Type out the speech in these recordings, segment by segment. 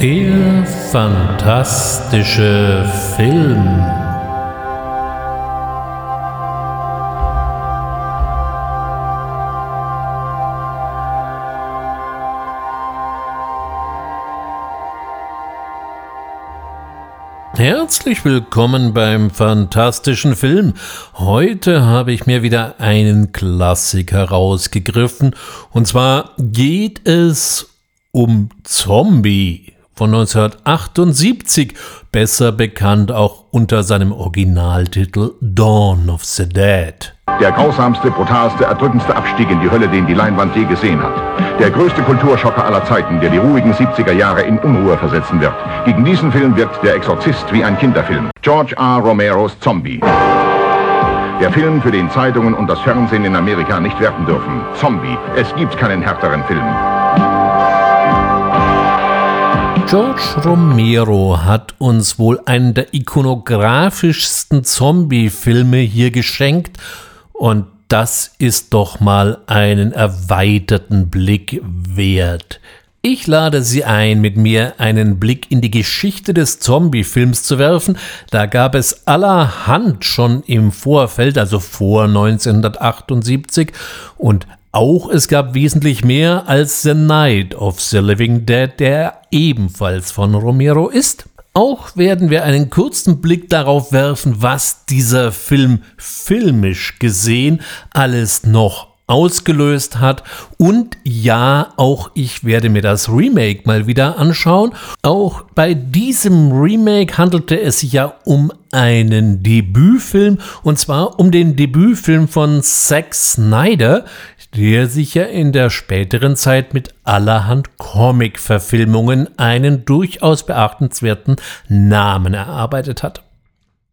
Der fantastische Film. Herzlich willkommen beim fantastischen Film. Heute habe ich mir wieder einen Klassiker rausgegriffen. Und zwar geht es um Zombie von 1978, besser bekannt auch unter seinem Originaltitel Dawn of the Dead. Der grausamste, brutalste, erdrückendste Abstieg in die Hölle, den die Leinwand je gesehen hat. Der größte Kulturschocker aller Zeiten, der die ruhigen 70er Jahre in Unruhe versetzen wird. Gegen diesen Film wirkt Der Exorzist wie ein Kinderfilm. George R. Romeros Zombie. Der Film, für den Zeitungen und das Fernsehen in Amerika nicht werten dürfen. Zombie. Es gibt keinen härteren Film. George Romero hat uns wohl einen der ikonografischsten Zombie-Filme hier geschenkt und das ist doch mal einen erweiterten Blick wert. Ich lade Sie ein, mit mir einen Blick in die Geschichte des Zombie-Films zu werfen. Da gab es allerhand schon im Vorfeld, also vor 1978, und auch es gab wesentlich mehr als The Night of the Living Dead, der ebenfalls von Romero ist. Auch werden wir einen kurzen Blick darauf werfen, was dieser Film filmisch gesehen alles noch ausgelöst hat. Und ja, auch ich werde mir das Remake mal wieder anschauen. Auch bei diesem Remake handelte es sich ja um einen Debütfilm und zwar um den Debütfilm von Zack Snyder, der sich ja in der späteren Zeit mit allerhand Comic-Verfilmungen einen durchaus beachtenswerten Namen erarbeitet hat.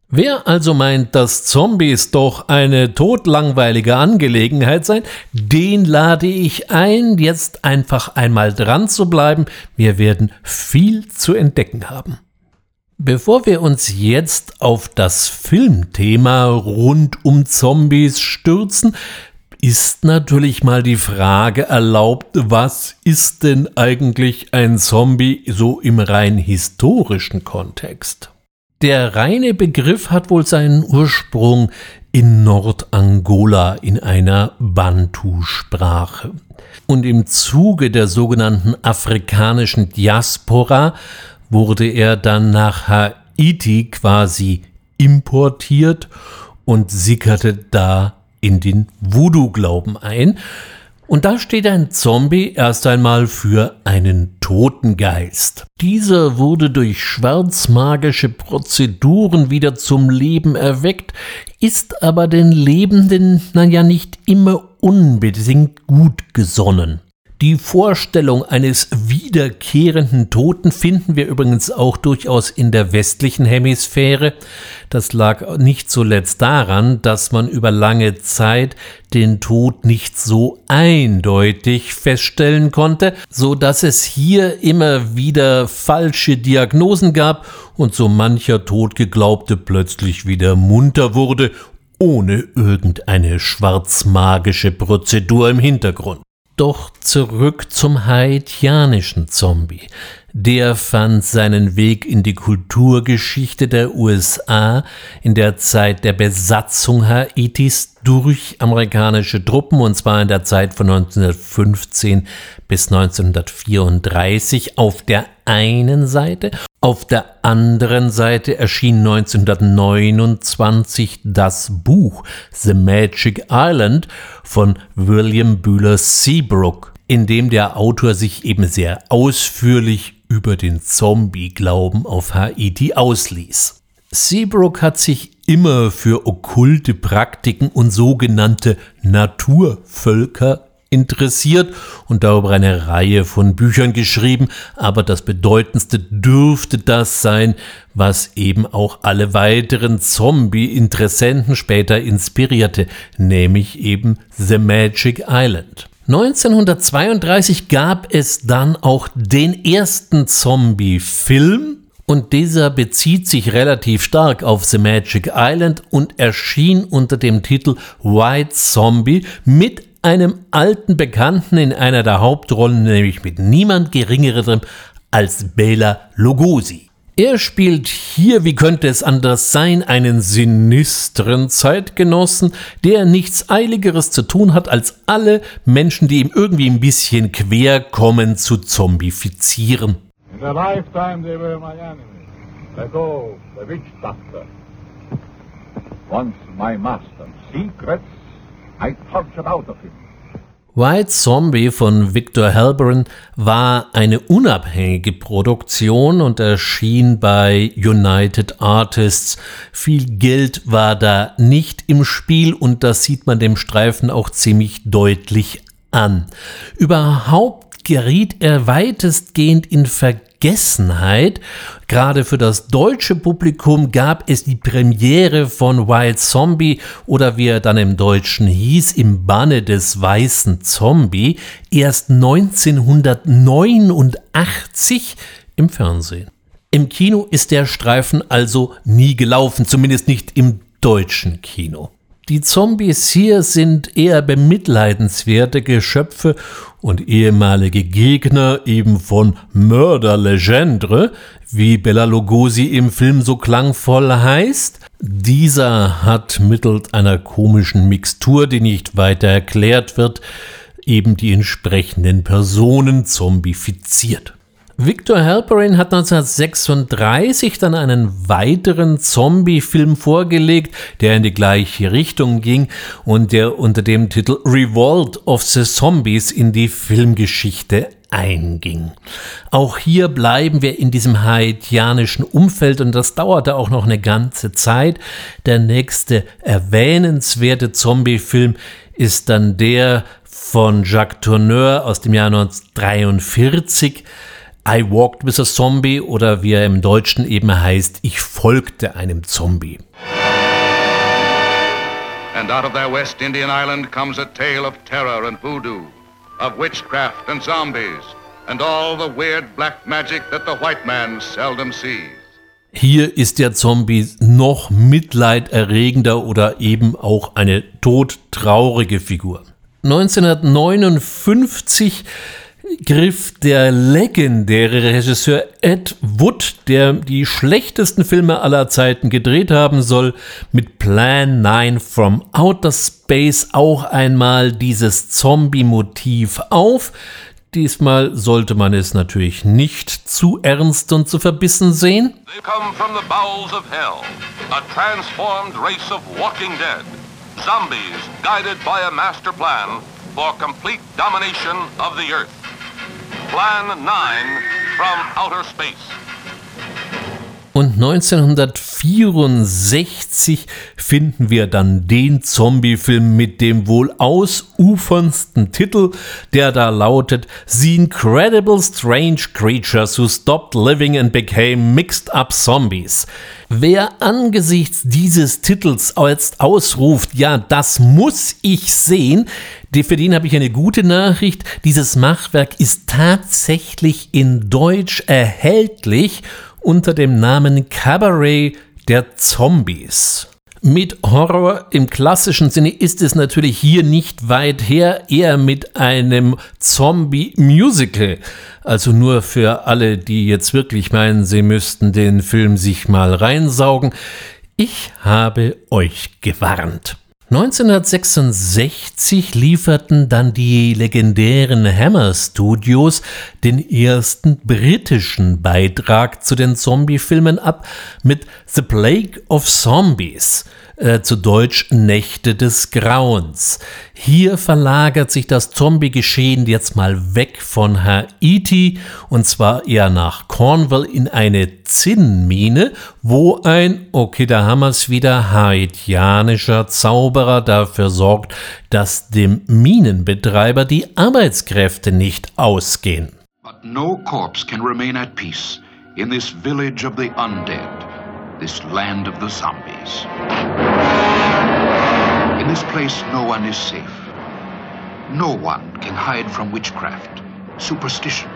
Wer also meint, dass Zombies doch eine todlangweilige Angelegenheit seien, den lade ich ein, jetzt einfach einmal dran zu bleiben. Wir werden viel zu entdecken haben. Bevor wir uns jetzt auf das Filmthema rund um Zombies stürzen, ist natürlich mal die Frage erlaubt, was ist denn eigentlich ein Zombie so im rein historischen Kontext? Der reine Begriff hat wohl seinen Ursprung in Nordangola in einer Bantu-Sprache. Und im Zuge der sogenannten afrikanischen Diaspora wurde er dann nach Haiti quasi importiert und sickerte da in den Voodoo-Glauben ein. Und da steht ein Zombie erst einmal für einen Totengeist. Dieser wurde durch schwarzmagische Prozeduren wieder zum Leben erweckt, ist aber den Lebenden, naja, nicht immer unbedingt gut gesonnen. Die Vorstellung eines wiederkehrenden Toten finden wir übrigens auch durchaus in der westlichen Hemisphäre. Das lag nicht zuletzt daran, dass man über lange Zeit den Tod nicht so eindeutig feststellen konnte, so dass es hier immer wieder falsche Diagnosen gab und so mancher Todgeglaubte plötzlich wieder munter wurde ohne irgendeine schwarzmagische Prozedur im Hintergrund. Doch zurück zum haitianischen Zombie. Der fand seinen Weg in die Kulturgeschichte der USA in der Zeit der Besatzung Haitis durch amerikanische Truppen und zwar in der Zeit von 1915 bis 1934 auf der einen Seite. Auf der anderen Seite erschien 1929 das Buch The Magic Island von William Bühler Seabrook, in dem der Autor sich eben sehr ausführlich über den Zombie-Glauben auf Haiti ausließ. Seabrook hat sich immer für okkulte Praktiken und sogenannte Naturvölker interessiert und darüber eine Reihe von Büchern geschrieben, aber das bedeutendste dürfte das sein, was eben auch alle weiteren Zombie-Interessenten später inspirierte, nämlich eben The Magic Island. 1932 gab es dann auch den ersten Zombie-Film, und dieser bezieht sich relativ stark auf The Magic Island und erschien unter dem Titel White Zombie mit einem alten Bekannten in einer der Hauptrollen, nämlich mit niemand geringerem als Bela Lugosi. Er spielt hier, wie könnte es anders sein, einen sinistren Zeitgenossen, der nichts Eiligeres zu tun hat, als alle Menschen, die ihm irgendwie ein bisschen quer kommen, zu zombifizieren. In their lifetime they were my enemies. Like oh, the witch doctor. Once my master. Secrets I tortured out of him. White Zombie von Victor Halperin war eine unabhängige Produktion und erschien bei United Artists. Viel Geld war da nicht im Spiel und das sieht man dem Streifen auch ziemlich deutlich an. Überhaupt geriet er weitestgehend in Vergessenheit Vergessenheit. Gerade für das deutsche Publikum gab es die Premiere von Wild Zombie oder wie er dann im Deutschen hieß, im Banne des weißen Zombie, erst 1989 im Fernsehen. Im Kino ist der Streifen also nie gelaufen, zumindest nicht im deutschen Kino. Die Zombies hier sind eher bemitleidenswerte Geschöpfe und ehemalige Gegner eben von Mörder Legendre, wie Bella Lugosi im Film so klangvoll heißt. Dieser hat mittels einer komischen Mixtur, die nicht weiter erklärt wird, eben die entsprechenden Personen zombifiziert. Victor Halperin hat 1936 dann einen weiteren Zombie-Film vorgelegt, der in die gleiche Richtung ging und der unter dem Titel Revolt of the Zombies in die Filmgeschichte einging. Auch hier bleiben wir in diesem haitianischen Umfeld und das dauerte auch noch eine ganze Zeit. Der nächste erwähnenswerte Zombie-Film ist dann der von Jacques Tourneur aus dem Jahr 1943 I Walked with a Zombie oder wie er im Deutschen eben heißt, ich folgte einem Zombie. And out of their West Indian island comes a tale of terror and voodoo, of witchcraft and zombies, and all the weird black magic that the white man seldom sees. Hier ist der Zombie noch mitleiderregender oder eben auch eine todtraurige Figur. 1959 griff der legendäre Regisseur Ed Wood, der die schlechtesten Filme aller Zeiten gedreht haben soll, mit Plan 9 from Outer Space auch einmal dieses Zombie-Motiv auf. Diesmal sollte man es natürlich nicht zu ernst und zu verbissen sehen. They come from the bowels of hell, a transformed race of walking dead, zombies guided by a master plan for complete domination of the earth. Plan 9 from outer space. Und 1964 finden wir dann den Zombie-Film mit dem wohl ausuferndsten Titel, der da lautet The Incredible Strange Creatures Who Stopped Living and Became Mixed Up Zombies. Wer angesichts dieses Titels jetzt ausruft, ja, das muss ich sehen, für den habe ich eine gute Nachricht. Dieses Machwerk ist tatsächlich in Deutsch erhältlich unter dem Namen Cabaret der Zombies. Mit Horror im klassischen Sinne ist es natürlich hier nicht weit her, eher mit einem Zombie-Musical. Also nur für alle, die jetzt wirklich meinen, sie müssten den Film sich mal reinsaugen. Ich habe euch gewarnt. 1966 lieferten dann die legendären Hammer Studios den ersten britischen Beitrag zu den Zombie-Filmen ab mit The Plague of Zombies äh, zu Deutsch Nächte des Grauens. Hier verlagert sich das Zombie-Geschehen jetzt mal weg von Haiti und zwar eher nach Cornwall in eine Zinnmine, wo ein, okay, da haben wir es wieder, haitianischer Zauberer dafür sorgt, dass dem Minenbetreiber die Arbeitskräfte nicht ausgehen. But no corpse can remain at peace in this village of the undead. This land of the zombies. In this place, no one is safe. No one can hide from witchcraft, superstition,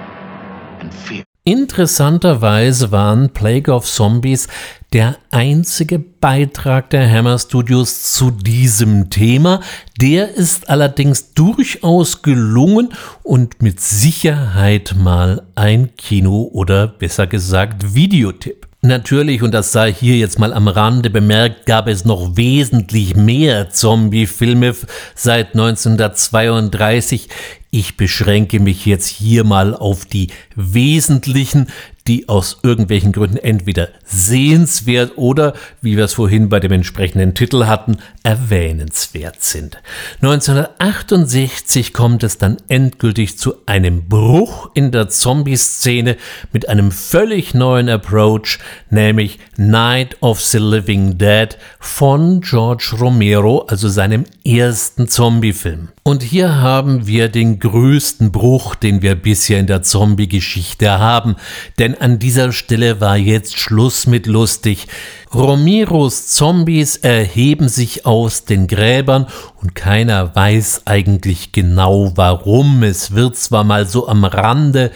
and fear. Interessanterweise waren Plague of Zombies der einzige Beitrag der Hammer Studios zu diesem Thema. Der ist allerdings durchaus gelungen und mit Sicherheit mal ein Kino- oder besser gesagt Videotipp. Natürlich, und das sei hier jetzt mal am Rande bemerkt, gab es noch wesentlich mehr Zombie-Filme seit 1932. Ich beschränke mich jetzt hier mal auf die wesentlichen, die aus irgendwelchen Gründen entweder sehenswert oder, wie wir es vorhin bei dem entsprechenden Titel hatten, erwähnenswert sind. 1968 kommt es dann endgültig zu einem Bruch in der Zombie-Szene mit einem völlig neuen Approach, nämlich Night of the Living Dead von George Romero, also seinem ersten Zombie-Film. Und hier haben wir den größten Bruch, den wir bisher in der Zombie-Geschichte haben. Denn an dieser Stelle war jetzt Schluss mit lustig. Romeros Zombies erheben sich aus den Gräbern und keiner weiß eigentlich genau warum. Es wird zwar mal so am Rande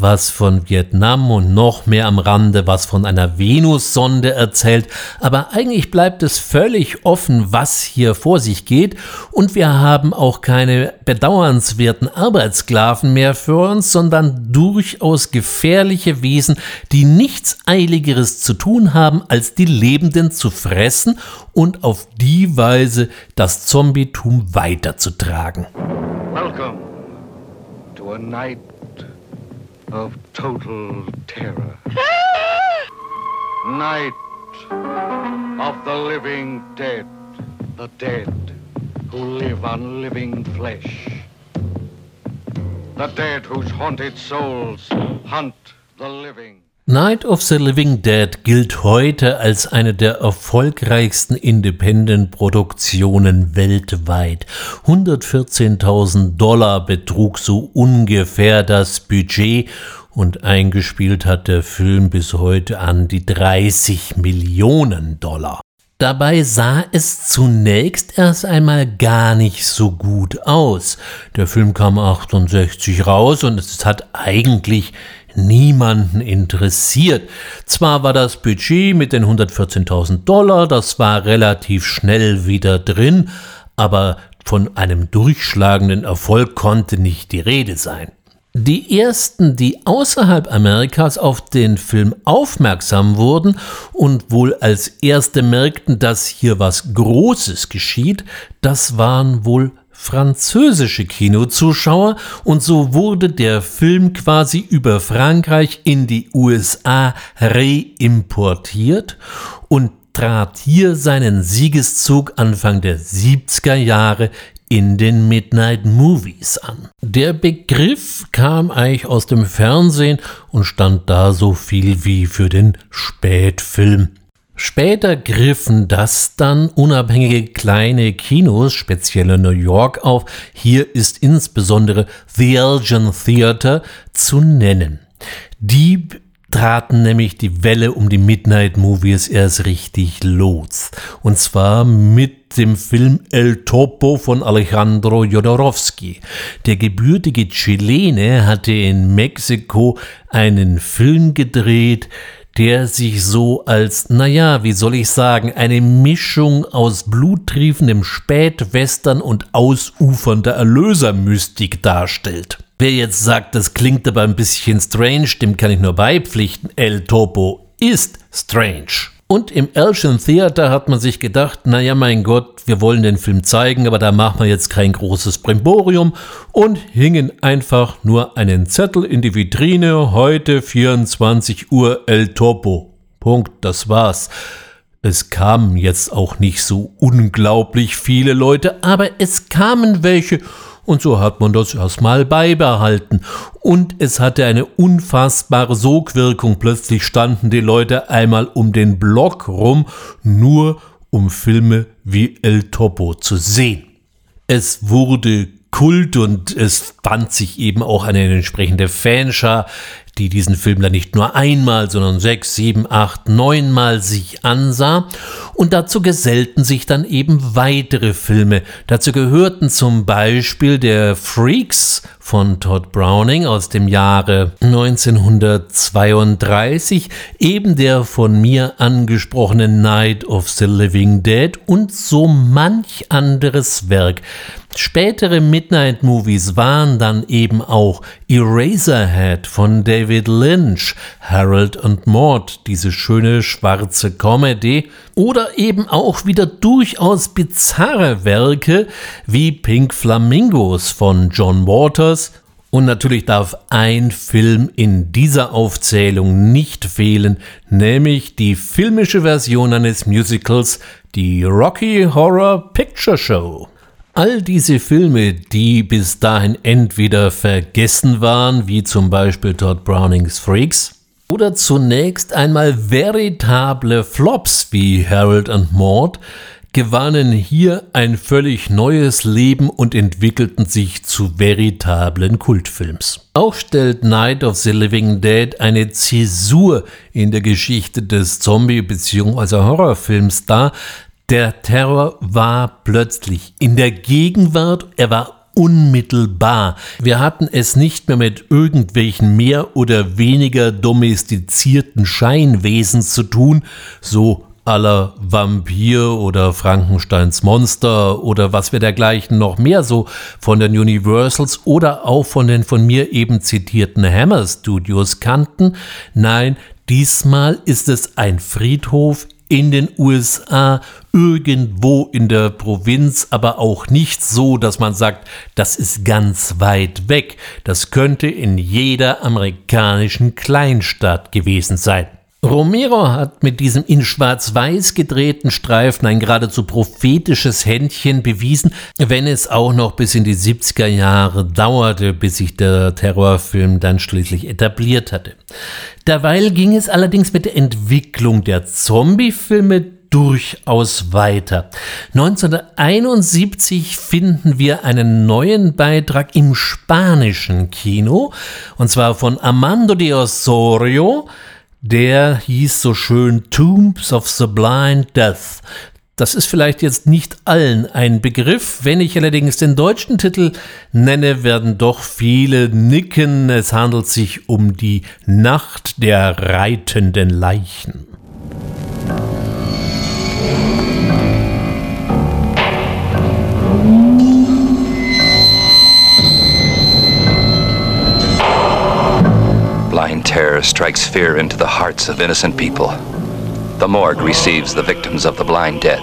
was von Vietnam und noch mehr am Rande was von einer Venussonde erzählt, aber eigentlich bleibt es völlig offen, was hier vor sich geht und wir haben auch keine bedauernswerten Arbeitssklaven mehr für uns, sondern durchaus gefährliche Wesen, die nichts Eiligeres zu tun haben, als die Lebenden zu fressen und auf die Weise das Zombietum weiterzutragen. Welcome to a night of total terror. Night of the living dead, the dead who live on living flesh. The dead whose haunted souls hunt the living. Night of the Living Dead gilt heute als eine der erfolgreichsten Independent-Produktionen weltweit. 114.000 Dollar betrug so ungefähr das Budget und eingespielt hat der Film bis heute an die 30 Millionen Dollar. Dabei sah es zunächst erst einmal gar nicht so gut aus. Der Film kam 68 raus und es hat eigentlich niemanden interessiert. Zwar war das Budget mit den 114.000 Dollar, das war relativ schnell wieder drin, aber von einem durchschlagenden Erfolg konnte nicht die Rede sein. Die ersten, die außerhalb Amerikas auf den Film aufmerksam wurden und wohl als erste merkten, dass hier was Großes geschieht, das waren wohl französische Kinozuschauer und so wurde der Film quasi über Frankreich in die USA reimportiert und trat hier seinen Siegeszug Anfang der 70er Jahre in den Midnight Movies an. Der Begriff kam eigentlich aus dem Fernsehen und stand da so viel wie für den Spätfilm. Später griffen das dann unabhängige kleine Kinos, speziell in New York, auf. Hier ist insbesondere The Elgin Theater zu nennen. Die traten nämlich die Welle um die Midnight Movies erst richtig los. Und zwar mit dem Film El Topo von Alejandro Jodorowsky. Der gebürtige Chilene hatte in Mexiko einen Film gedreht, der sich so als, naja, wie soll ich sagen, eine Mischung aus bluttriefendem Spätwestern und ausufernder Erlösermystik darstellt. Wer jetzt sagt, das klingt aber ein bisschen strange, dem kann ich nur beipflichten. El Topo ist strange. Und im Elgin Theater hat man sich gedacht, naja, mein Gott, wir wollen den Film zeigen, aber da machen wir jetzt kein großes Brimborium und hingen einfach nur einen Zettel in die Vitrine, heute 24 Uhr El Topo. Punkt, das war's. Es kamen jetzt auch nicht so unglaublich viele Leute, aber es kamen welche und so hat man das erstmal beibehalten. Und es hatte eine unfassbare Sogwirkung. Plötzlich standen die Leute einmal um den Block rum, nur um Filme wie El Topo zu sehen. Es wurde Kult und es fand sich eben auch eine entsprechende Fanschar, die diesen Film dann nicht nur einmal, sondern sechs, sieben, acht, neunmal sich ansah. Und dazu gesellten sich dann eben weitere Filme. Dazu gehörten zum Beispiel der Freaks von Todd Browning aus dem Jahre 1932, eben der von mir angesprochene Night of the Living Dead und so manch anderes Werk. Spätere Midnight Movies waren dann eben auch Eraserhead von David Lynch, Harold und Maud, diese schöne schwarze Comedy, oder eben auch wieder durchaus bizarre Werke wie Pink Flamingos von John Waters, und natürlich darf ein Film in dieser Aufzählung nicht fehlen, nämlich die filmische Version eines Musicals, die Rocky Horror Picture Show. All diese Filme, die bis dahin entweder vergessen waren, wie zum Beispiel Todd Brownings Freaks, oder zunächst einmal veritable Flops wie Harold and Maud, gewannen hier ein völlig neues Leben und entwickelten sich zu veritablen Kultfilms. Auch stellt Night of the Living Dead eine Zäsur in der Geschichte des Zombie- bzw. Horrorfilms dar, der Terror war plötzlich in der Gegenwart, er war unmittelbar. Wir hatten es nicht mehr mit irgendwelchen mehr oder weniger domestizierten Scheinwesen zu tun, so aller Vampir oder Frankensteins Monster oder was wir dergleichen noch mehr so von den Universals oder auch von den von mir eben zitierten Hammer Studios kannten. Nein, diesmal ist es ein Friedhof in den USA, irgendwo in der Provinz, aber auch nicht so, dass man sagt, das ist ganz weit weg. Das könnte in jeder amerikanischen Kleinstadt gewesen sein. Romero hat mit diesem in schwarz-weiß gedrehten Streifen ein geradezu prophetisches Händchen bewiesen, wenn es auch noch bis in die 70er Jahre dauerte, bis sich der Terrorfilm dann schließlich etabliert hatte. Derweil ging es allerdings mit der Entwicklung der Zombie-Filme durchaus weiter. 1971 finden wir einen neuen Beitrag im spanischen Kino, und zwar von Armando de Osorio, der hieß so schön Tombs of the Blind Death. Das ist vielleicht jetzt nicht allen ein Begriff. Wenn ich allerdings den deutschen Titel nenne, werden doch viele nicken. Es handelt sich um die Nacht der reitenden Leichen. Blind terror strikes fear into the hearts of innocent people. The morgue receives the victims of the blind dead.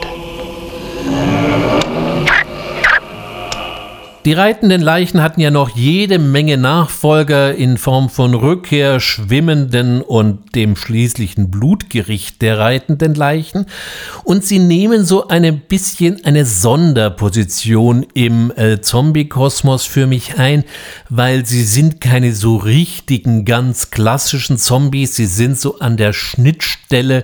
Die reitenden Leichen hatten ja noch jede Menge Nachfolger in Form von Rückkehr, Schwimmenden und dem schließlichen Blutgericht der reitenden Leichen. Und sie nehmen so ein bisschen eine Sonderposition im äh, Zombie-Kosmos für mich ein, weil sie sind keine so richtigen, ganz klassischen Zombies. Sie sind so an der Schnittstelle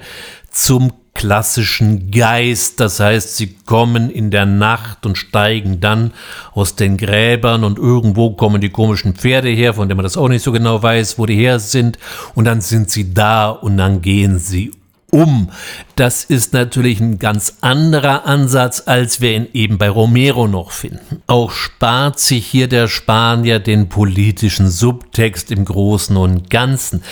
zum klassischen Geist, das heißt, sie kommen in der Nacht und steigen dann aus den Gräbern und irgendwo kommen die komischen Pferde her, von denen man das auch nicht so genau weiß, wo die her sind, und dann sind sie da und dann gehen sie um. Das ist natürlich ein ganz anderer Ansatz, als wir ihn eben bei Romero noch finden. Auch spart sich hier der Spanier den politischen Subtext im Großen und Ganzen.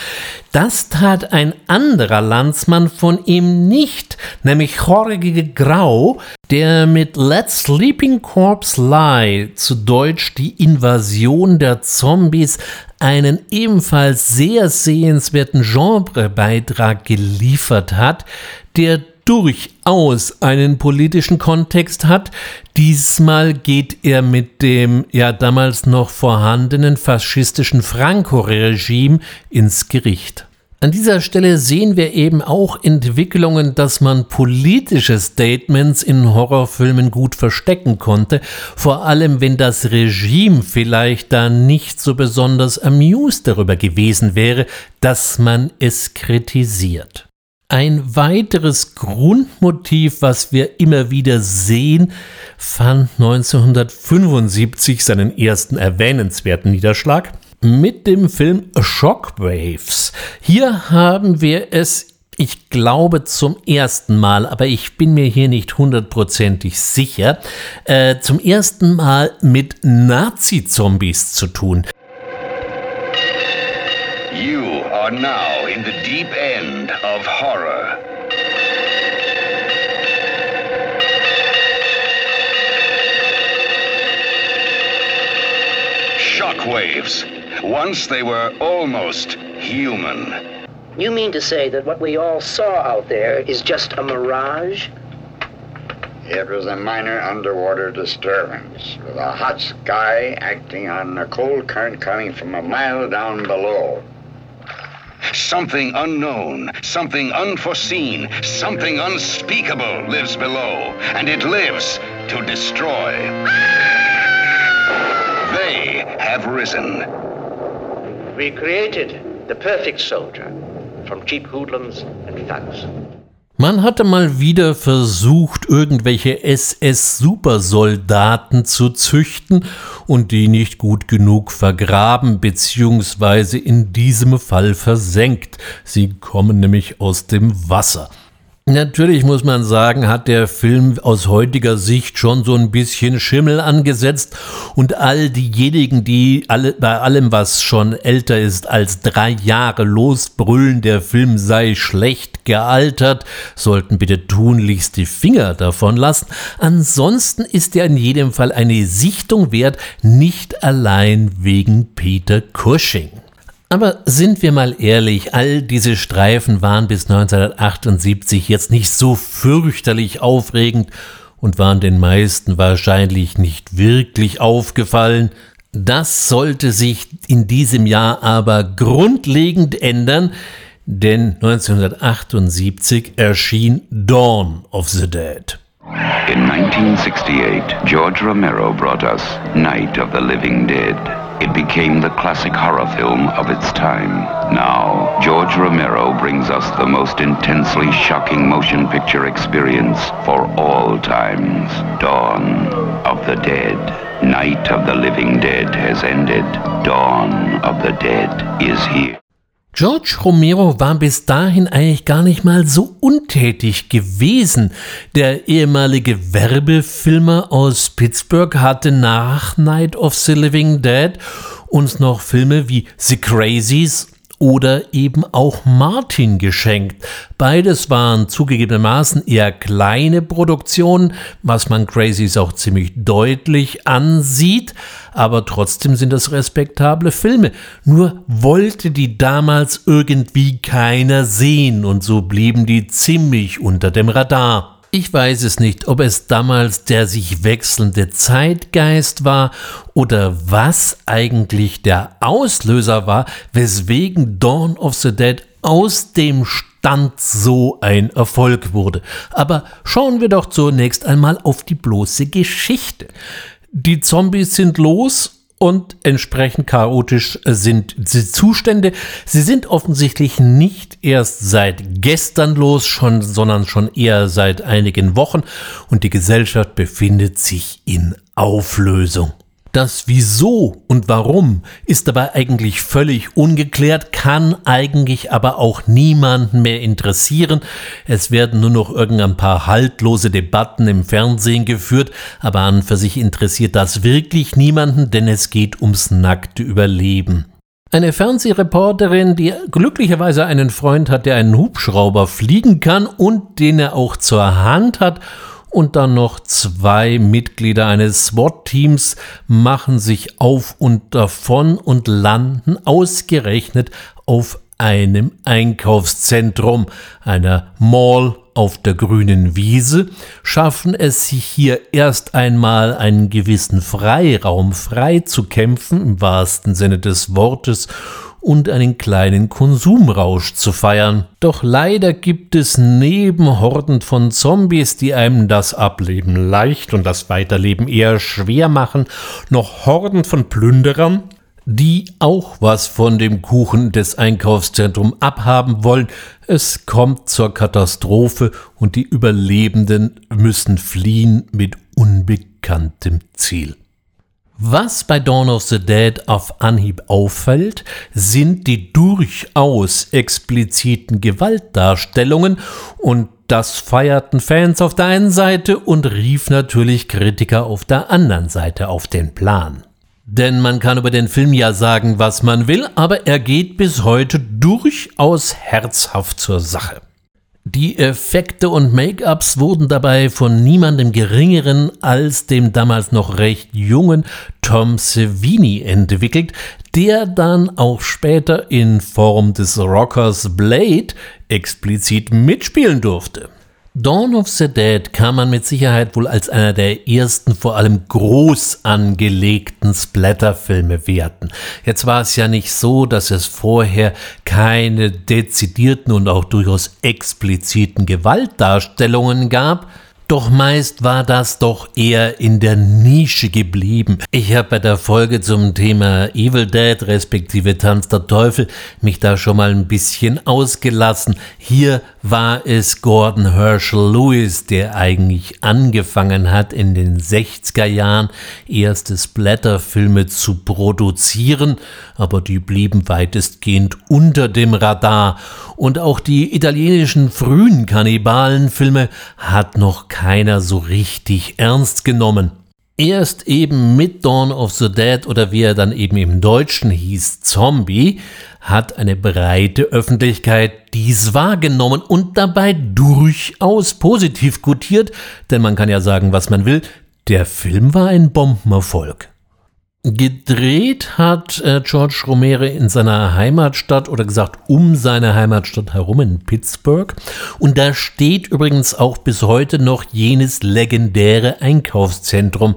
Das tat ein anderer Landsmann von ihm nicht, nämlich Jorge Grau, der mit Let Sleeping Corpse Lie, zu Deutsch die Invasion der Zombies, einen ebenfalls sehr sehenswerten Genrebeitrag geliefert hat, der durchaus einen politischen Kontext hat. Diesmal geht er mit dem ja damals noch vorhandenen faschistischen Franco-Regime ins Gericht. An dieser Stelle sehen wir eben auch Entwicklungen, dass man politische Statements in Horrorfilmen gut verstecken konnte, vor allem wenn das Regime vielleicht da nicht so besonders amused darüber gewesen wäre, dass man es kritisiert. Ein weiteres Grundmotiv, was wir immer wieder sehen, fand 1975 seinen ersten erwähnenswerten Niederschlag. mit dem Film Shockwaves. Hier haben wir es ich glaube zum ersten Mal, aber ich bin mir hier nicht hundertprozentig sicher, äh, zum ersten Mal mit Nazi-Zombies zu tun. You are now in the deep end of horror. Shockwaves. Once they were almost human. You mean to say that what we all saw out there is just a mirage? It was a minor underwater disturbance, with a hot sky acting on a cold current coming from a mile down below. Something unknown, something unforeseen, something unspeakable lives below, and it lives to destroy. They have risen. We created the perfect soldier from cheap hoodlums and thugs. Man hatte mal wieder versucht, irgendwelche SS-Supersoldaten zu züchten und die nicht gut genug vergraben bzw. in diesem Fall versenkt. Sie kommen nämlich aus dem Wasser. Natürlich muss man sagen, hat der Film aus heutiger Sicht schon so ein bisschen Schimmel angesetzt und all diejenigen, die alle, bei allem, was schon älter ist als drei Jahre losbrüllen, der Film sei schlecht gealtert, sollten bitte tunlichst die Finger davon lassen. Ansonsten ist er in jedem Fall eine Sichtung wert, nicht allein wegen Peter Cushing. Aber sind wir mal ehrlich, all diese Streifen waren bis 1978 jetzt nicht so fürchterlich aufregend und waren den meisten wahrscheinlich nicht wirklich aufgefallen. Das sollte sich in diesem Jahr aber grundlegend ändern, denn 1978 erschien Dawn of the Dead. In 1968, George Romero brought us Night of the Living Dead. It became the classic horror film of its time. Now, George Romero brings us the most intensely shocking motion picture experience for all times. Dawn of the Dead. Night of the Living Dead has ended. Dawn of the Dead is here. George Romero war bis dahin eigentlich gar nicht mal so untätig gewesen. Der ehemalige Werbefilmer aus Pittsburgh hatte nach Night of the Living Dead uns noch Filme wie The Crazies oder eben auch Martin geschenkt. Beides waren zugegebenermaßen eher kleine Produktionen, was man Crazies auch ziemlich deutlich ansieht, aber trotzdem sind das respektable Filme. Nur wollte die damals irgendwie keiner sehen und so blieben die ziemlich unter dem Radar. Ich weiß es nicht, ob es damals der sich wechselnde Zeitgeist war oder was eigentlich der Auslöser war, weswegen Dawn of the Dead aus dem Stand so ein Erfolg wurde. Aber schauen wir doch zunächst einmal auf die bloße Geschichte. Die Zombies sind los und entsprechend chaotisch sind die Zustände. Sie sind offensichtlich nicht erst seit gestern los, schon, sondern schon eher seit einigen Wochen und die Gesellschaft befindet sich in Auflösung. Das Wieso und Warum ist dabei eigentlich völlig ungeklärt, kann eigentlich aber auch niemanden mehr interessieren. Es werden nur noch irgendein paar haltlose Debatten im Fernsehen geführt, aber an für sich interessiert das wirklich niemanden, denn es geht ums nackte Überleben. Eine Fernsehreporterin, die glücklicherweise einen Freund hat, der einen Hubschrauber fliegen kann und den er auch zur Hand hat und dann noch zwei Mitglieder eines SWAT-Teams machen sich auf und davon und landen ausgerechnet auf einem Einkaufszentrum, einer Mall auf der grünen Wiese, schaffen es sich hier erst einmal einen gewissen Freiraum frei zu kämpfen, im wahrsten Sinne des Wortes, und einen kleinen Konsumrausch zu feiern. Doch leider gibt es neben Horden von Zombies, die einem das Ableben leicht und das Weiterleben eher schwer machen, noch Horden von Plünderern, die auch was von dem Kuchen des Einkaufszentrums abhaben wollen. Es kommt zur Katastrophe und die Überlebenden müssen fliehen mit unbekanntem Ziel. Was bei Dawn of the Dead auf Anhieb auffällt, sind die durchaus expliziten Gewaltdarstellungen und das feierten Fans auf der einen Seite und rief natürlich Kritiker auf der anderen Seite auf den Plan. Denn man kann über den Film ja sagen, was man will, aber er geht bis heute durchaus herzhaft zur Sache. Die Effekte und Make-ups wurden dabei von niemandem geringeren als dem damals noch recht jungen Tom Savini entwickelt, der dann auch später in Form des Rockers Blade explizit mitspielen durfte. Dawn of the Dead kann man mit Sicherheit wohl als einer der ersten, vor allem groß angelegten Splatterfilme werten. Jetzt war es ja nicht so, dass es vorher keine dezidierten und auch durchaus expliziten Gewaltdarstellungen gab, doch meist war das doch eher in der Nische geblieben. Ich habe bei der Folge zum Thema Evil Dead respektive Tanz der Teufel mich da schon mal ein bisschen ausgelassen. Hier war es Gordon Herschel Lewis, der eigentlich angefangen hat, in den 60er Jahren erste Splatterfilme zu produzieren, aber die blieben weitestgehend unter dem Radar. Und auch die italienischen frühen Kannibalenfilme hat noch keiner so richtig ernst genommen. Erst eben mit Dawn of the Dead oder wie er dann eben im Deutschen hieß, Zombie, hat eine breite Öffentlichkeit dies wahrgenommen und dabei durchaus positiv gutiert, denn man kann ja sagen, was man will, der Film war ein Bombenerfolg. Gedreht hat äh, George Romero in seiner Heimatstadt oder gesagt um seine Heimatstadt herum in Pittsburgh. Und da steht übrigens auch bis heute noch jenes legendäre Einkaufszentrum,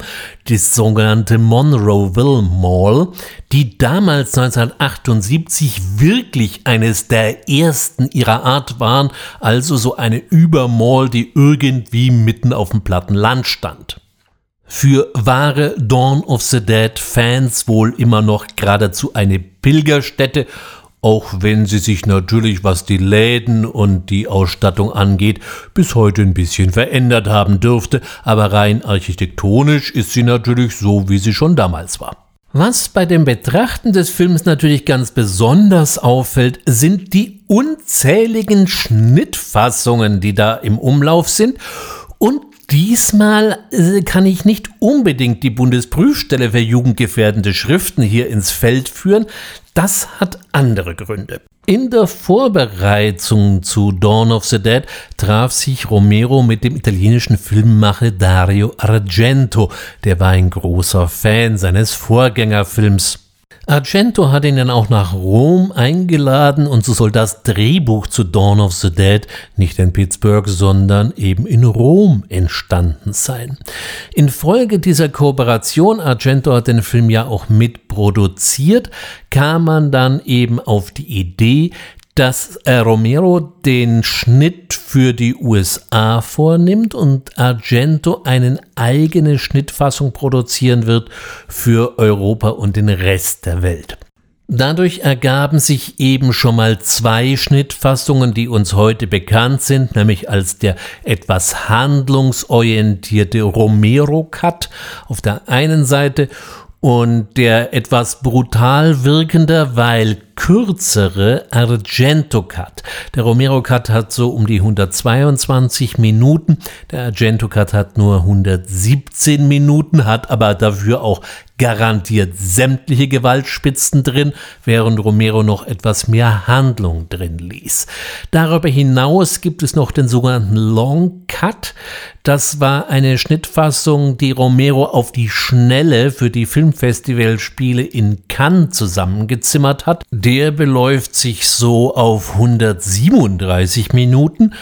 das sogenannte Monroeville Mall, die damals 1978 wirklich eines der ersten ihrer Art waren, also so eine Übermall, die irgendwie mitten auf dem platten Land stand für wahre Dawn of the Dead Fans wohl immer noch geradezu eine Pilgerstätte, auch wenn sie sich natürlich, was die Läden und die Ausstattung angeht, bis heute ein bisschen verändert haben dürfte, aber rein architektonisch ist sie natürlich so, wie sie schon damals war. Was bei dem Betrachten des Films natürlich ganz besonders auffällt, sind die unzähligen Schnittfassungen, die da im Umlauf sind und Diesmal äh, kann ich nicht unbedingt die Bundesprüfstelle für jugendgefährdende Schriften hier ins Feld führen. Das hat andere Gründe. In der Vorbereitung zu Dawn of the Dead traf sich Romero mit dem italienischen Filmemacher Dario Argento. Der war ein großer Fan seines Vorgängerfilms. Argento hat ihn dann auch nach Rom eingeladen und so soll das Drehbuch zu Dawn of the Dead nicht in Pittsburgh, sondern eben in Rom entstanden sein. Infolge dieser Kooperation, Argento hat den Film ja auch mitproduziert, kam man dann eben auf die Idee, dass äh, Romero den Schnitt für die USA vornimmt und Argento eine eigene Schnittfassung produzieren wird für Europa und den Rest der Welt. Dadurch ergaben sich eben schon mal zwei Schnittfassungen, die uns heute bekannt sind, nämlich als der etwas handlungsorientierte Romero-Cut auf der einen Seite und der etwas brutal wirkender, weil kürzere Argento Cut. Der Romero Cut hat so um die 122 Minuten, der Argento Cut hat nur 117 Minuten, hat aber dafür auch garantiert sämtliche Gewaltspitzen drin, während Romero noch etwas mehr Handlung drin ließ. Darüber hinaus gibt es noch den sogenannten Long Cut. Das war eine Schnittfassung, die Romero auf die Schnelle für die Filmfestivalspiele in Cannes zusammengezimmert hat. Der beläuft sich so auf 137 Minuten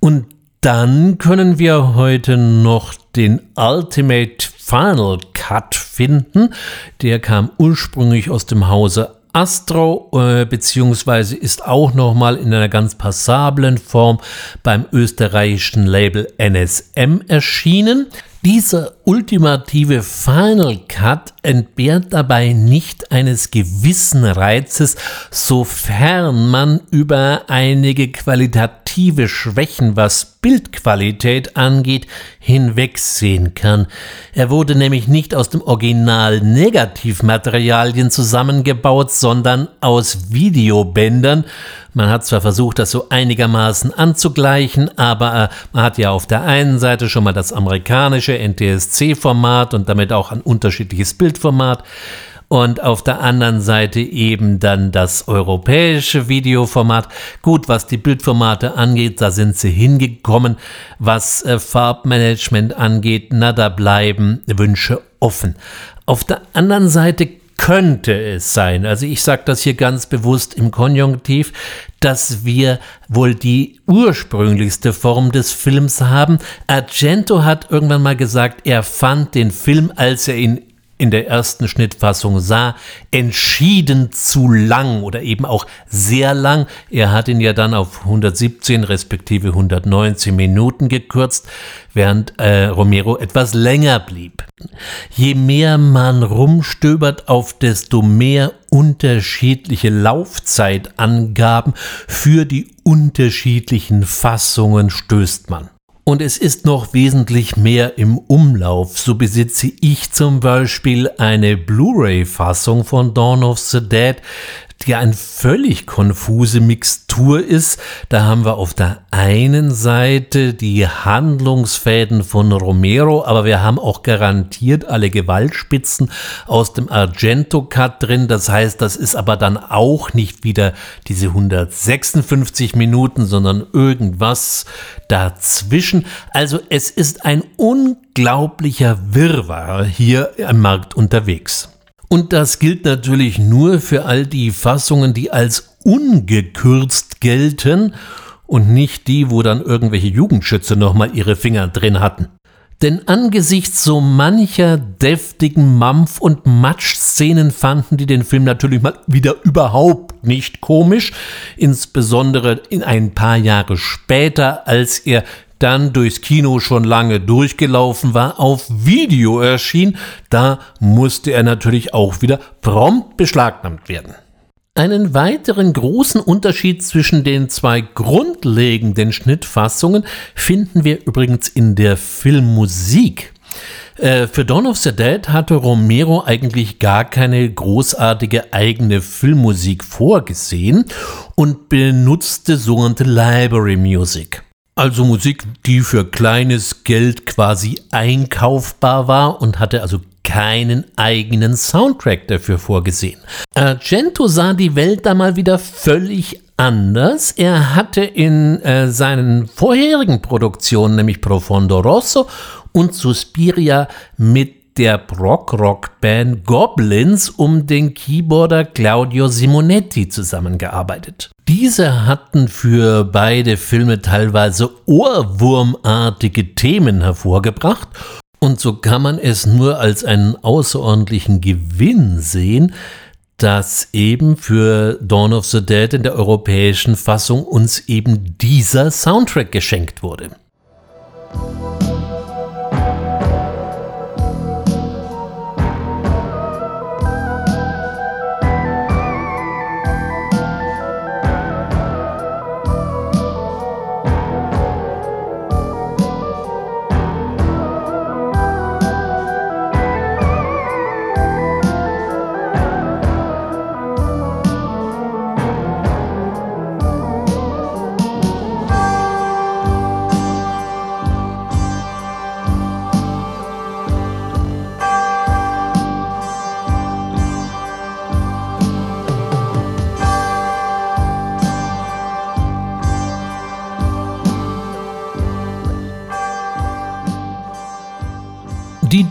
und dann können wir heute noch den Ultimate Final Cut finden. Der kam ursprünglich aus dem Hause Astro, äh, beziehungsweise ist auch nochmal in einer ganz passablen Form beim österreichischen Label NSM erschienen. Dieser ultimative Final Cut entbehrt dabei nicht eines gewissen Reizes, sofern man über einige qualitative Schwächen, was Bildqualität angeht, hinwegsehen kann. Er wurde nämlich nicht aus dem Original Negativmaterialien zusammengebaut, sondern aus Videobändern, man hat zwar versucht, das so einigermaßen anzugleichen, aber äh, man hat ja auf der einen Seite schon mal das amerikanische NTSC-Format und damit auch ein unterschiedliches Bildformat und auf der anderen Seite eben dann das europäische Videoformat. Gut, was die Bildformate angeht, da sind sie hingekommen. Was äh, Farbmanagement angeht, na, da bleiben Wünsche offen. Auf der anderen Seite könnte es sein, also ich sage das hier ganz bewusst im Konjunktiv, dass wir wohl die ursprünglichste Form des Films haben. Argento hat irgendwann mal gesagt, er fand den Film, als er ihn in der ersten Schnittfassung sah, entschieden zu lang oder eben auch sehr lang. Er hat ihn ja dann auf 117 respektive 119 Minuten gekürzt, während äh, Romero etwas länger blieb. Je mehr man rumstöbert, auf desto mehr unterschiedliche Laufzeitangaben für die unterschiedlichen Fassungen stößt man. Und es ist noch wesentlich mehr im Umlauf. So besitze ich zum Beispiel eine Blu-ray-Fassung von Dawn of the Dead, die eine völlig konfuse Mixtur ist. Da haben wir auf der einen Seite die Handlungsfäden von Romero, aber wir haben auch garantiert alle Gewaltspitzen aus dem Argento-Cut drin. Das heißt, das ist aber dann auch nicht wieder diese 156 Minuten, sondern irgendwas dazwischen. Also es ist ein unglaublicher Wirrwarr hier am Markt unterwegs. Und das gilt natürlich nur für all die Fassungen, die als ungekürzt gelten und nicht die, wo dann irgendwelche Jugendschütze nochmal ihre Finger drin hatten. Denn angesichts so mancher deftigen Mampf- und Matsch-Szenen fanden die den Film natürlich mal wieder überhaupt nicht komisch, insbesondere in ein paar Jahre später, als er dann durchs Kino schon lange durchgelaufen war, auf Video erschien, da musste er natürlich auch wieder prompt beschlagnahmt werden. Einen weiteren großen Unterschied zwischen den zwei grundlegenden Schnittfassungen finden wir übrigens in der Filmmusik. Äh, für Dawn of the Dead hatte Romero eigentlich gar keine großartige eigene Filmmusik vorgesehen und benutzte sogenannte Library Music. Also Musik, die für kleines Geld quasi einkaufbar war und hatte also keinen eigenen Soundtrack dafür vorgesehen. Argento sah die Welt da mal wieder völlig anders. Er hatte in äh, seinen vorherigen Produktionen, nämlich Profondo Rosso und Suspiria, mit der Prog-Rock-Band Goblins um den Keyboarder Claudio Simonetti zusammengearbeitet. Diese hatten für beide Filme teilweise ohrwurmartige Themen hervorgebracht und so kann man es nur als einen außerordentlichen Gewinn sehen, dass eben für Dawn of the Dead in der europäischen Fassung uns eben dieser Soundtrack geschenkt wurde.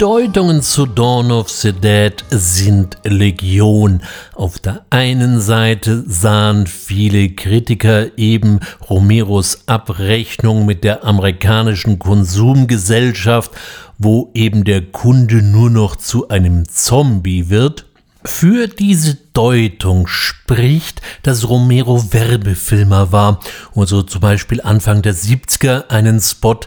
Die Deutungen zu Dawn of the Dead sind Legion. Auf der einen Seite sahen viele Kritiker eben Romeros Abrechnung mit der amerikanischen Konsumgesellschaft, wo eben der Kunde nur noch zu einem Zombie wird. Für diese Deutung spricht, dass Romero Werbefilmer war und so zum Beispiel Anfang der 70er einen Spot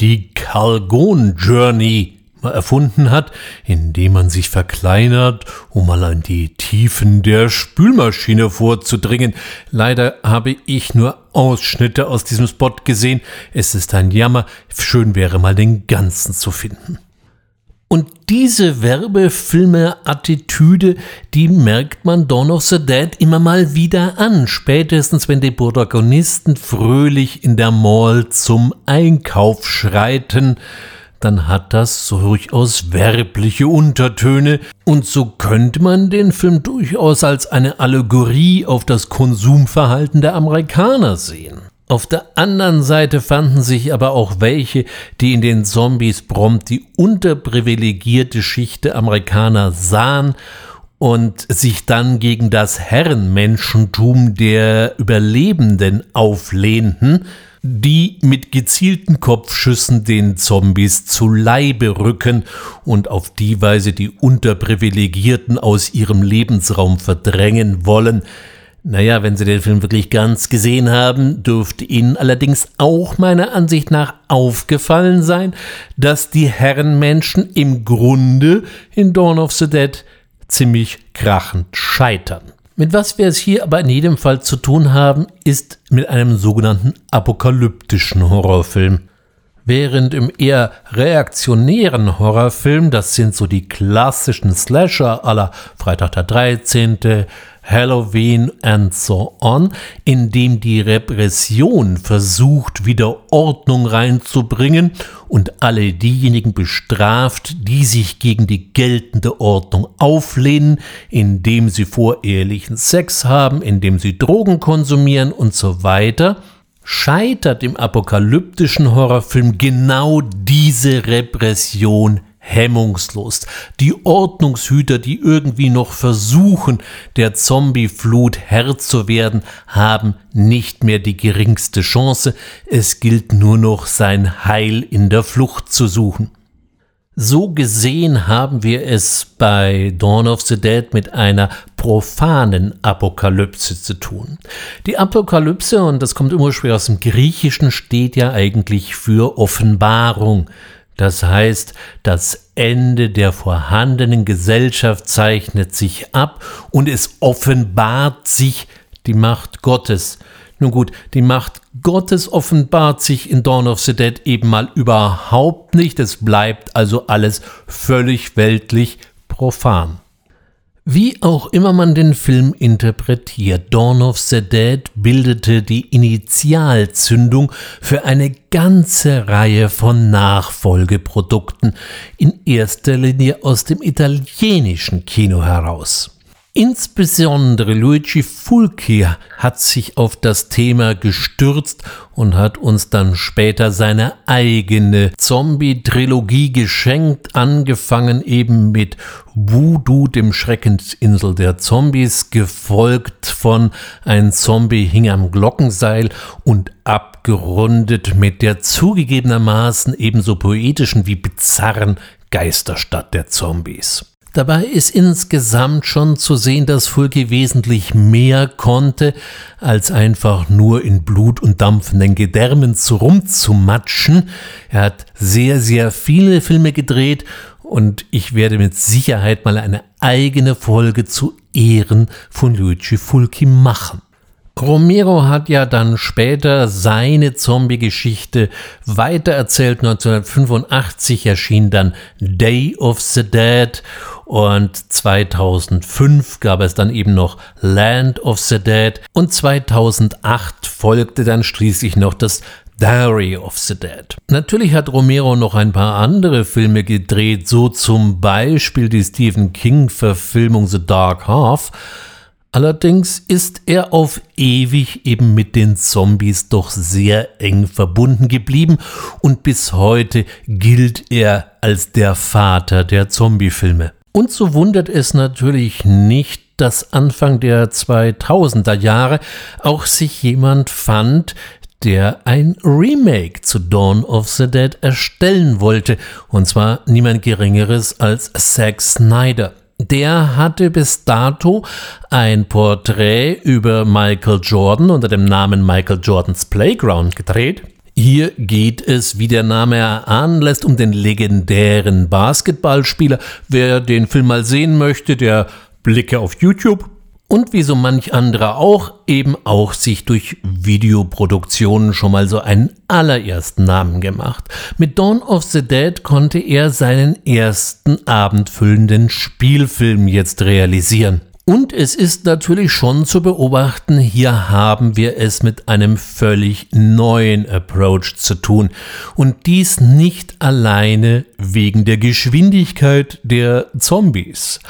die Calgon Journey erfunden hat, indem man sich verkleinert, um mal an die Tiefen der Spülmaschine vorzudringen. Leider habe ich nur Ausschnitte aus diesem Spot gesehen. Es ist ein Jammer. Schön wäre mal den ganzen zu finden. Und diese Werbefilme-Attitüde, die merkt man Dawn of the Dead immer mal wieder an. Spätestens, wenn die Protagonisten fröhlich in der Mall zum Einkauf schreiten, dann hat das durchaus werbliche Untertöne. Und so könnte man den Film durchaus als eine Allegorie auf das Konsumverhalten der Amerikaner sehen. Auf der anderen Seite fanden sich aber auch welche, die in den Zombies prompt die unterprivilegierte Schicht der Amerikaner sahen und sich dann gegen das Herrenmenschentum der Überlebenden auflehnten, die mit gezielten Kopfschüssen den Zombies zu Leibe rücken und auf die Weise die Unterprivilegierten aus ihrem Lebensraum verdrängen wollen, naja, wenn Sie den Film wirklich ganz gesehen haben, dürfte Ihnen allerdings auch meiner Ansicht nach aufgefallen sein, dass die Herrenmenschen im Grunde in Dawn of the Dead ziemlich krachend scheitern. Mit was wir es hier aber in jedem Fall zu tun haben, ist mit einem sogenannten apokalyptischen Horrorfilm. Während im eher reaktionären Horrorfilm, das sind so die klassischen Slasher aller Freitag der 13., Halloween and so on, in dem die Repression versucht, wieder Ordnung reinzubringen und alle diejenigen bestraft, die sich gegen die geltende Ordnung auflehnen, indem sie vorehelichen Sex haben, indem sie Drogen konsumieren und so weiter, scheitert im apokalyptischen Horrorfilm genau diese Repression hemmungslos. Die Ordnungshüter, die irgendwie noch versuchen, der Zombieflut Herr zu werden, haben nicht mehr die geringste Chance. Es gilt nur noch sein Heil in der Flucht zu suchen. So gesehen haben wir es bei Dawn of the Dead mit einer profanen Apokalypse zu tun. Die Apokalypse, und das kommt immer schwer aus dem Griechischen, steht ja eigentlich für Offenbarung. Das heißt, das Ende der vorhandenen Gesellschaft zeichnet sich ab und es offenbart sich die Macht Gottes. Nun gut, die Macht Gottes offenbart sich in Dawn of the Dead eben mal überhaupt nicht. Es bleibt also alles völlig weltlich profan. Wie auch immer man den Film interpretiert, Dawn of the Dead bildete die Initialzündung für eine ganze Reihe von Nachfolgeprodukten, in erster Linie aus dem italienischen Kino heraus. Insbesondere Luigi Fulci hat sich auf das Thema gestürzt und hat uns dann später seine eigene Zombie-Trilogie geschenkt, angefangen eben mit Voodoo, dem Schreckensinsel der Zombies, gefolgt von Ein Zombie hing am Glockenseil und abgerundet mit der zugegebenermaßen ebenso poetischen wie bizarren Geisterstadt der Zombies. Dabei ist insgesamt schon zu sehen, dass Fulke wesentlich mehr konnte, als einfach nur in Blut und dampfenden Gedärmen zu rumzumatschen. Er hat sehr, sehr viele Filme gedreht und ich werde mit Sicherheit mal eine eigene Folge zu Ehren von Luigi Fulci machen. Romero hat ja dann später seine Zombie-Geschichte weitererzählt. 1985 erschien dann Day of the Dead und 2005 gab es dann eben noch Land of the Dead und 2008 folgte dann schließlich noch das Diary of the Dead. Natürlich hat Romero noch ein paar andere Filme gedreht, so zum Beispiel die Stephen King-Verfilmung The Dark Half Allerdings ist er auf ewig eben mit den Zombies doch sehr eng verbunden geblieben und bis heute gilt er als der Vater der Zombiefilme. Und so wundert es natürlich nicht, dass Anfang der 2000er Jahre auch sich jemand fand, der ein Remake zu Dawn of the Dead erstellen wollte, und zwar niemand Geringeres als Zack Snyder. Der hatte bis dato ein Porträt über Michael Jordan unter dem Namen Michael Jordans Playground gedreht. Hier geht es, wie der Name erahnen lässt, um den legendären Basketballspieler. Wer den Film mal sehen möchte, der blicke auf YouTube und wie so manch anderer auch, eben auch sich durch Videoproduktionen schon mal so einen allerersten Namen gemacht. Mit Dawn of the Dead konnte er seinen ersten abendfüllenden Spielfilm jetzt realisieren. Und es ist natürlich schon zu beobachten, hier haben wir es mit einem völlig neuen Approach zu tun. Und dies nicht alleine wegen der Geschwindigkeit der Zombies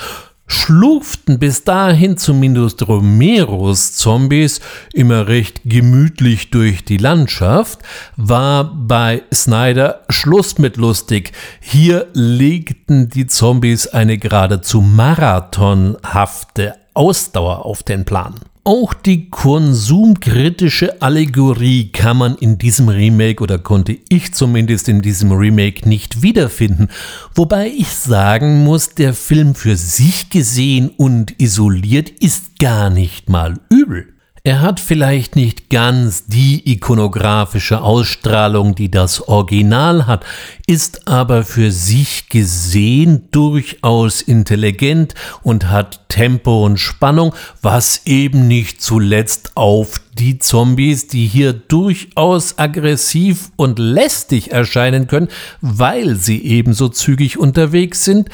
schlurften bis dahin zumindest Romeros Zombies immer recht gemütlich durch die Landschaft, war bei Snyder Schluss mit lustig. Hier legten die Zombies eine geradezu marathonhafte Ausdauer auf den Plan. Auch die konsumkritische Allegorie kann man in diesem Remake oder konnte ich zumindest in diesem Remake nicht wiederfinden, wobei ich sagen muss, der Film für sich gesehen und isoliert ist gar nicht mal übel. Er hat vielleicht nicht ganz die ikonografische Ausstrahlung, die das Original hat, ist aber für sich gesehen durchaus intelligent und hat Tempo und Spannung, was eben nicht zuletzt auf die Zombies, die hier durchaus aggressiv und lästig erscheinen können, weil sie ebenso zügig unterwegs sind,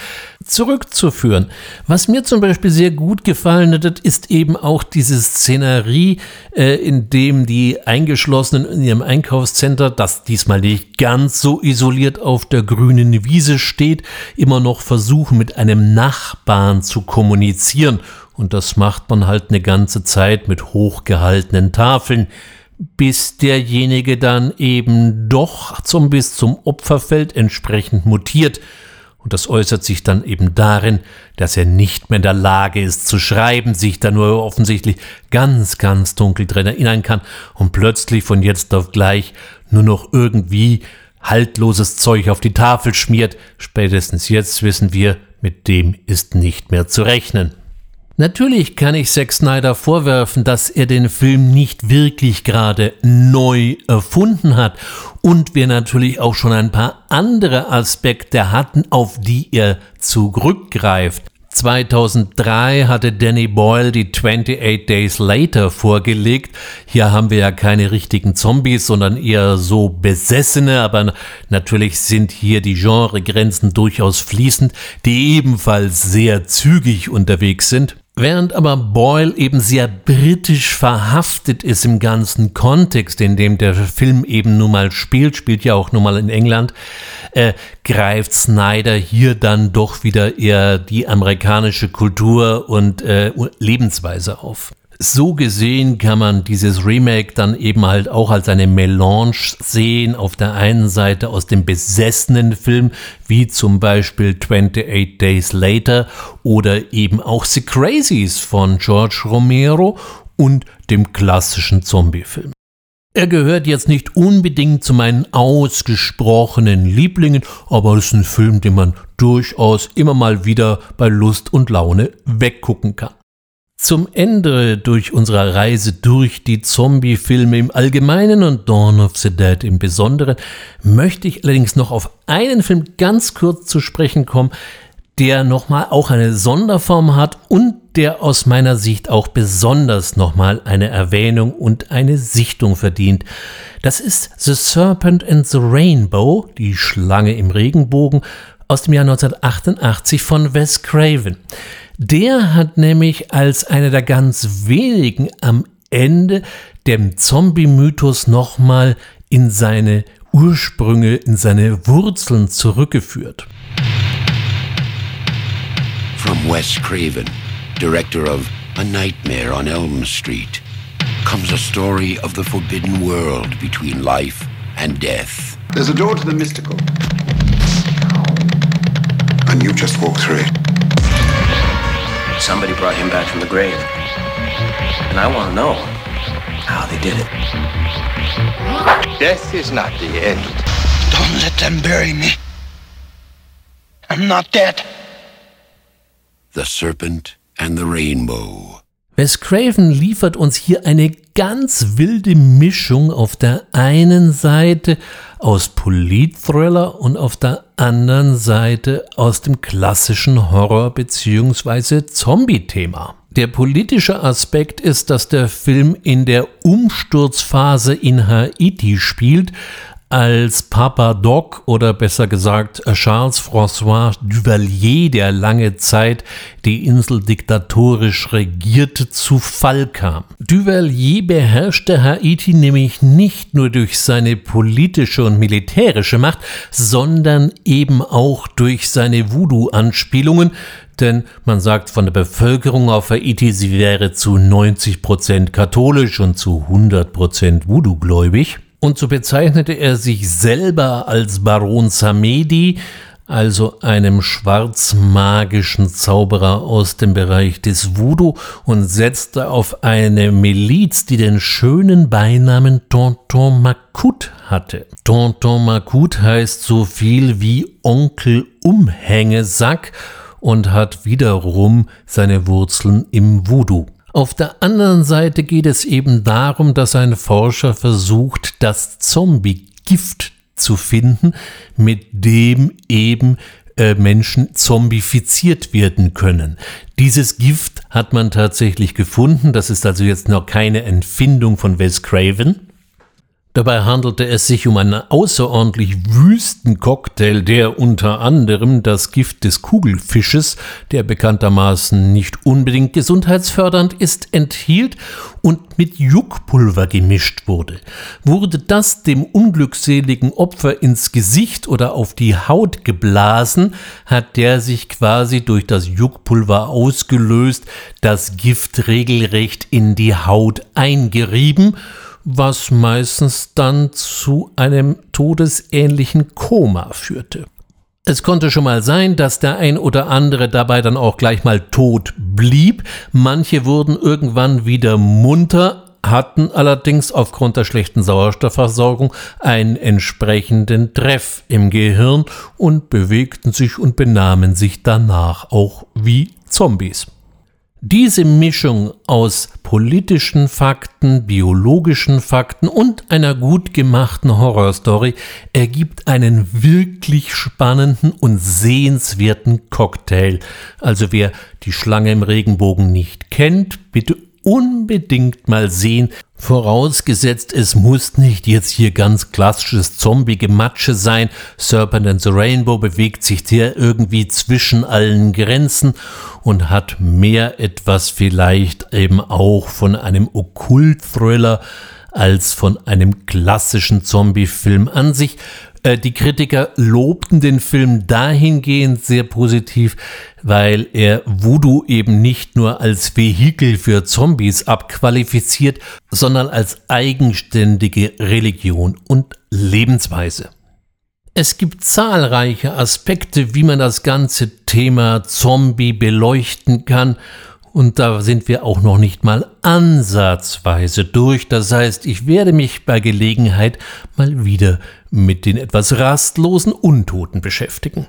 zurückzuführen. Was mir zum Beispiel sehr gut gefallen hat, ist eben auch diese Szenerie, äh, in dem die Eingeschlossenen in ihrem Einkaufscenter, das diesmal nicht ganz so isoliert auf der grünen Wiese steht, immer noch versuchen, mit einem Nachbarn zu kommunizieren und das macht man halt eine ganze Zeit mit hochgehaltenen Tafeln, bis derjenige dann eben doch zum bis zum Opferfeld entsprechend mutiert. Und das äußert sich dann eben darin, dass er nicht mehr in der Lage ist zu schreiben, sich da nur offensichtlich ganz, ganz dunkel drin erinnern kann und plötzlich von jetzt auf gleich nur noch irgendwie haltloses Zeug auf die Tafel schmiert. Spätestens jetzt wissen wir, mit dem ist nicht mehr zu rechnen. Natürlich kann ich Zack Snyder vorwerfen, dass er den Film nicht wirklich gerade neu erfunden hat und wir natürlich auch schon ein paar andere Aspekte hatten, auf die er zurückgreift. 2003 hatte Danny Boyle die 28 Days Later vorgelegt. Hier haben wir ja keine richtigen Zombies, sondern eher so Besessene, aber natürlich sind hier die Genregrenzen durchaus fließend, die ebenfalls sehr zügig unterwegs sind. Während aber Boyle eben sehr britisch verhaftet ist im ganzen Kontext, in dem der Film eben nun mal spielt, spielt ja auch nun mal in England, äh, greift Snyder hier dann doch wieder eher die amerikanische Kultur und äh, Lebensweise auf. So gesehen kann man dieses Remake dann eben halt auch als eine Melange sehen. Auf der einen Seite aus dem besessenen Film, wie zum Beispiel 28 Days Later oder eben auch The Crazies von George Romero und dem klassischen Zombie-Film. Er gehört jetzt nicht unbedingt zu meinen ausgesprochenen Lieblingen, aber es ist ein Film, den man durchaus immer mal wieder bei Lust und Laune weggucken kann. Zum Ende durch unsere Reise durch die Zombie-Filme im Allgemeinen und Dawn of the Dead im Besonderen möchte ich allerdings noch auf einen Film ganz kurz zu sprechen kommen, der nochmal auch eine Sonderform hat und der aus meiner Sicht auch besonders nochmal eine Erwähnung und eine Sichtung verdient. Das ist The Serpent and the Rainbow, die Schlange im Regenbogen, aus dem Jahr 1988 von Wes Craven. Der hat nämlich als einer der ganz wenigen am Ende dem Zombie-Mythos nochmal in seine Ursprünge, in seine Wurzeln zurückgeführt. From Wes Craven, director of A Nightmare on Elm Street, comes a story of the forbidden world between life and death. There's a door to the mystical. And you just walk through it. Somebody brought him back from the grave. And I want to know how they did it. Death is not the end. Don't let them bury me. I'm not dead. The Serpent and the Rainbow. Wes Craven liefert uns hier eine ganz wilde Mischung auf der einen Seite aus Politthriller und auf der anderen Seite aus dem klassischen Horror- bzw. Zombie-Thema. Der politische Aspekt ist, dass der Film in der Umsturzphase in Haiti spielt, als Papa Doc oder besser gesagt Charles-François Duvalier, der lange Zeit die Insel diktatorisch regierte, zu Fall kam. Duvalier beherrschte Haiti nämlich nicht nur durch seine politische und militärische Macht, sondern eben auch durch seine Voodoo-Anspielungen, denn man sagt von der Bevölkerung auf Haiti, sie wäre zu 90 Prozent katholisch und zu 100 Prozent Voodoo-gläubig. Und so bezeichnete er sich selber als Baron Samedi, also einem schwarzmagischen Zauberer aus dem Bereich des Voodoo und setzte auf eine Miliz, die den schönen Beinamen Tonton Makut hatte. Tonton Makut heißt so viel wie Onkel Umhängesack und hat wiederum seine Wurzeln im Voodoo. Auf der anderen Seite geht es eben darum, dass ein Forscher versucht, das Zombie-Gift zu finden, mit dem eben äh, Menschen zombifiziert werden können. Dieses Gift hat man tatsächlich gefunden. Das ist also jetzt noch keine Entfindung von Wes Craven. Dabei handelte es sich um einen außerordentlich wüsten Cocktail, der unter anderem das Gift des Kugelfisches, der bekanntermaßen nicht unbedingt gesundheitsfördernd ist, enthielt und mit Juckpulver gemischt wurde. Wurde das dem unglückseligen Opfer ins Gesicht oder auf die Haut geblasen, hat der sich quasi durch das Juckpulver ausgelöst, das Gift regelrecht in die Haut eingerieben was meistens dann zu einem todesähnlichen Koma führte. Es konnte schon mal sein, dass der ein oder andere dabei dann auch gleich mal tot blieb. Manche wurden irgendwann wieder munter, hatten allerdings aufgrund der schlechten Sauerstoffversorgung einen entsprechenden Treff im Gehirn und bewegten sich und benahmen sich danach auch wie Zombies. Diese Mischung aus politischen Fakten, biologischen Fakten und einer gut gemachten Horrorstory ergibt einen wirklich spannenden und sehenswerten Cocktail. Also wer die Schlange im Regenbogen nicht kennt, bitte unbedingt mal sehen. Vorausgesetzt, es muss nicht jetzt hier ganz klassisches Zombie-Gematsche sein. Serpent and the Rainbow bewegt sich der irgendwie zwischen allen Grenzen und hat mehr etwas vielleicht eben auch von einem Okkult-Thriller als von einem klassischen Zombie-Film an sich. Äh, die Kritiker lobten den Film dahingehend sehr positiv, weil er Voodoo eben nicht nur als Vehikel für Zombies abqualifiziert, sondern als eigenständige Religion und Lebensweise. Es gibt zahlreiche Aspekte, wie man das ganze Thema Zombie beleuchten kann, und da sind wir auch noch nicht mal ansatzweise durch. Das heißt, ich werde mich bei Gelegenheit mal wieder mit den etwas rastlosen Untoten beschäftigen.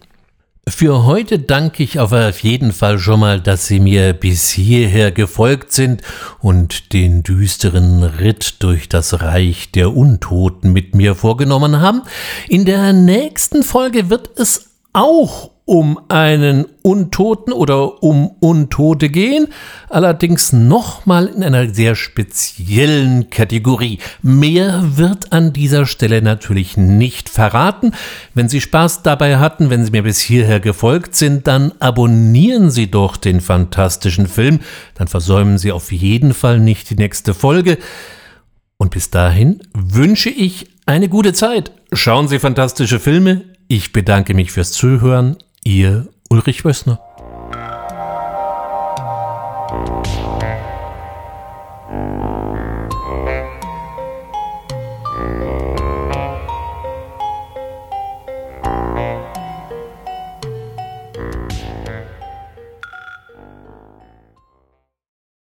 Für heute danke ich auf jeden Fall schon mal, dass Sie mir bis hierher gefolgt sind und den düsteren Ritt durch das Reich der Untoten mit mir vorgenommen haben. In der nächsten Folge wird es auch um einen Untoten oder um Untote gehen, allerdings nochmal in einer sehr speziellen Kategorie. Mehr wird an dieser Stelle natürlich nicht verraten. Wenn Sie Spaß dabei hatten, wenn Sie mir bis hierher gefolgt sind, dann abonnieren Sie doch den fantastischen Film, dann versäumen Sie auf jeden Fall nicht die nächste Folge. Und bis dahin wünsche ich eine gute Zeit. Schauen Sie fantastische Filme. Ich bedanke mich fürs Zuhören. Ihr Ulrich Wössner.